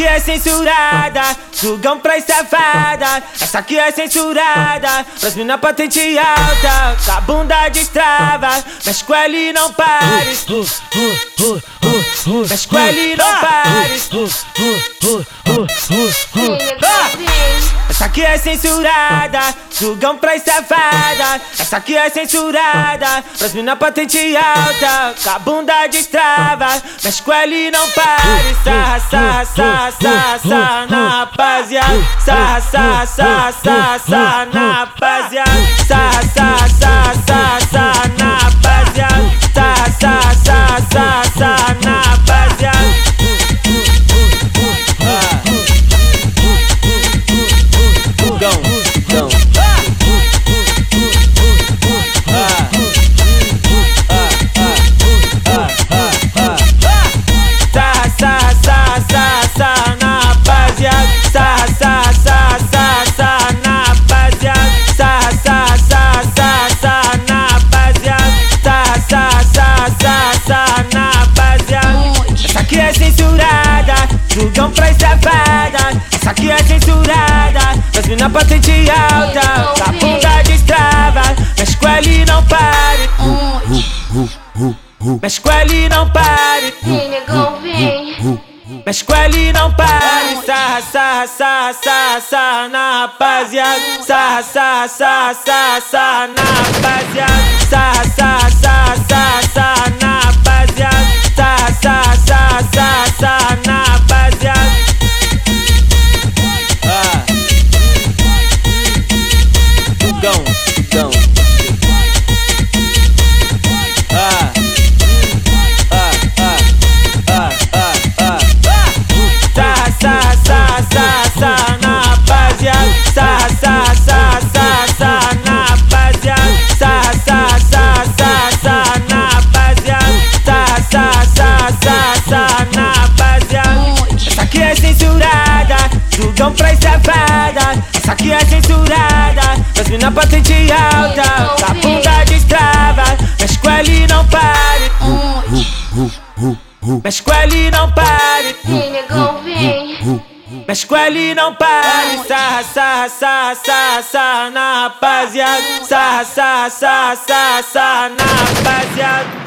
aqui é censurada, sugão pra safada. Essa aqui é censurada, pras mina patente alta. Com a bunda destrava, mexe com ela e não pare. Mexe com ela e não pare. Essa aqui é censurada, sugão pra safada. Essa aqui é censurada, pras mina patente alta. Com a bunda destrava, mexe com ela e não pare. Sarra, sarra, sarra, sarra, sarra na rapaziada. Sarra, sarra, sarra, sarra, sarra na rapaziada. Mas mina patente alta. Com a bunda destrava, mexe com ela e não pare. Mexe com ela e não pare. Mexe com ela e não pare. Sarra, sarra, sarra, sarra, sarra na rapaziada. Sarra, sarra, sarra, sarra, sarra na rapaziada. Sarra, sarra, sarra, patente alta. A bunda destrava, mexe com ela e não pare. Mexe com ela e não pare. Mexe com ela e não pare. Sarra, sarra, sarra, sarra, sarra na rapaziada. Sarra, sarra, sarra, sarra, sarra na rapaziada.